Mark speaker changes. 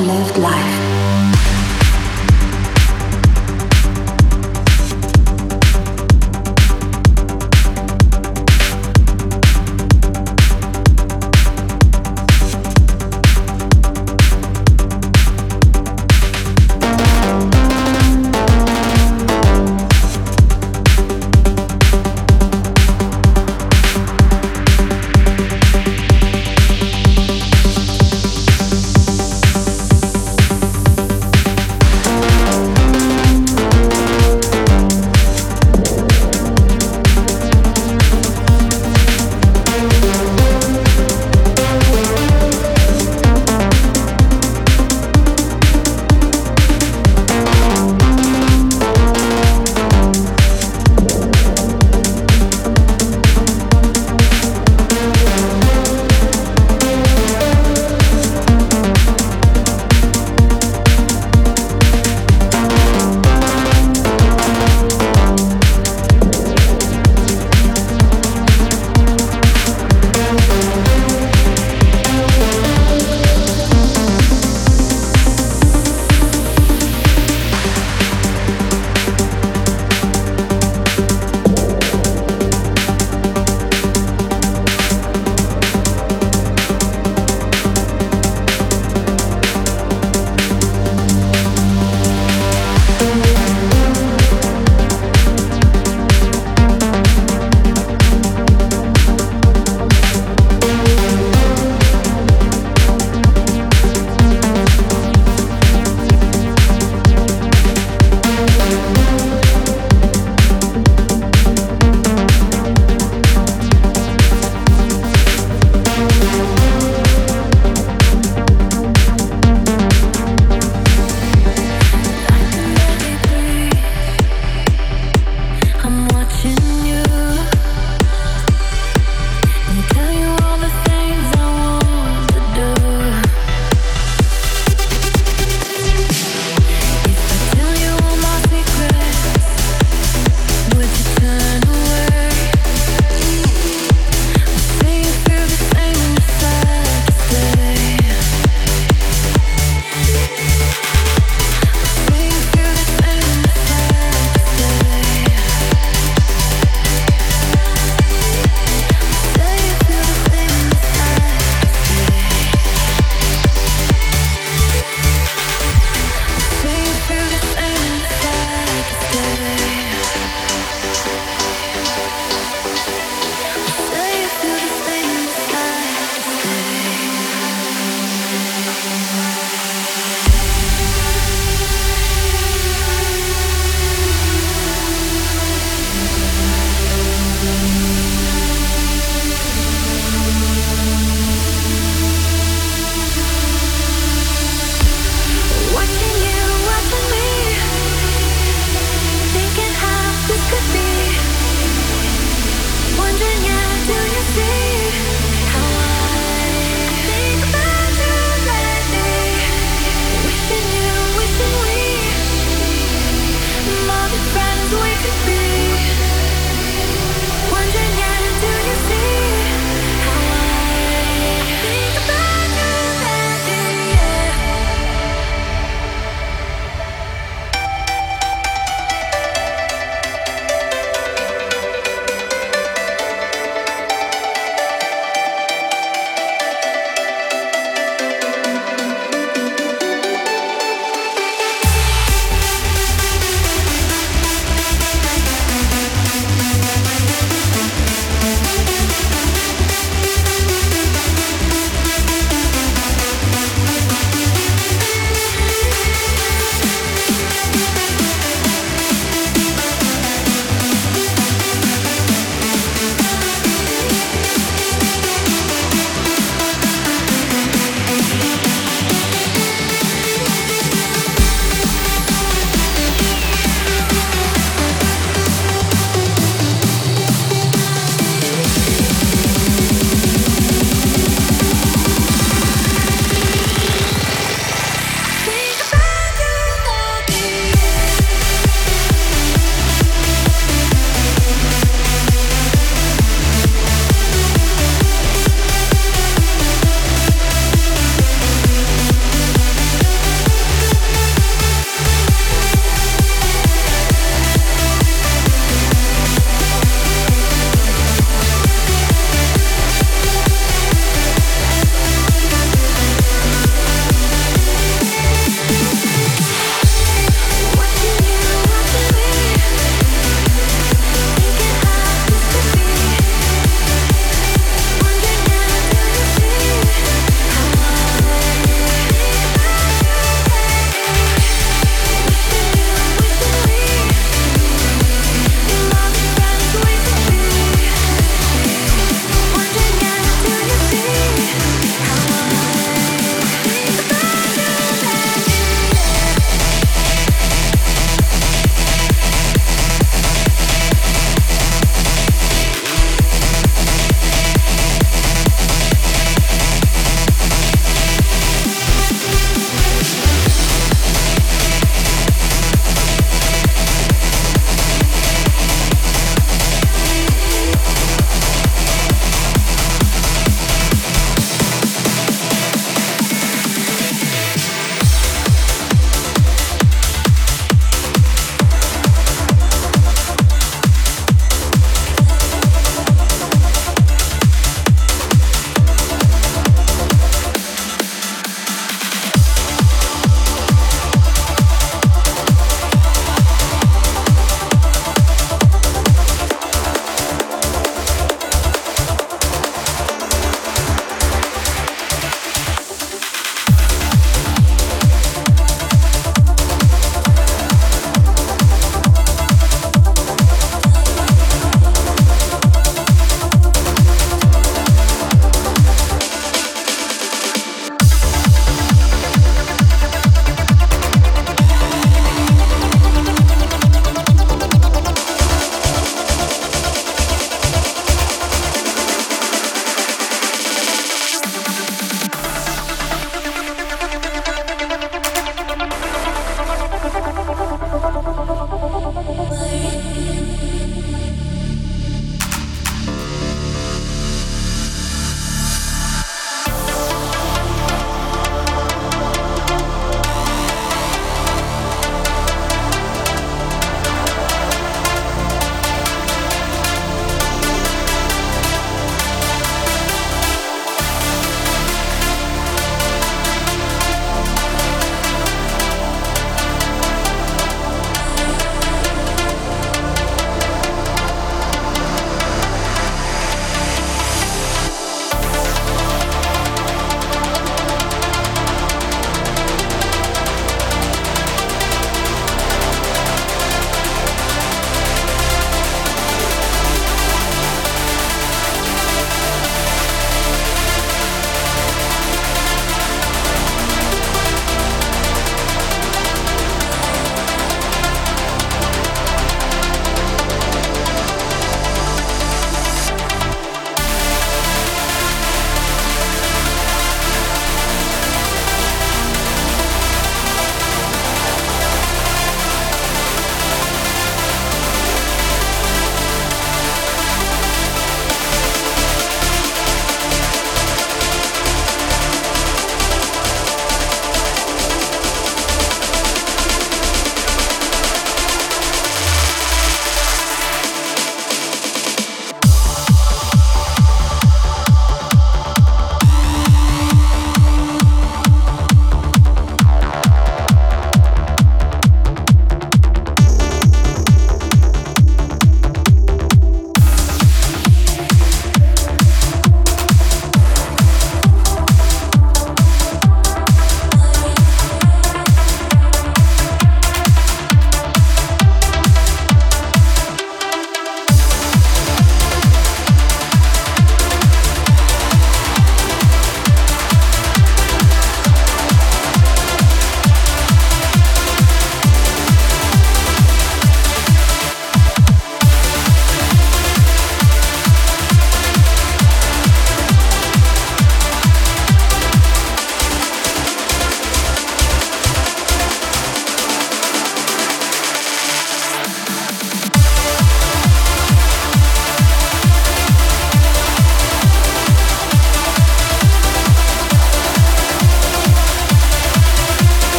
Speaker 1: lived life.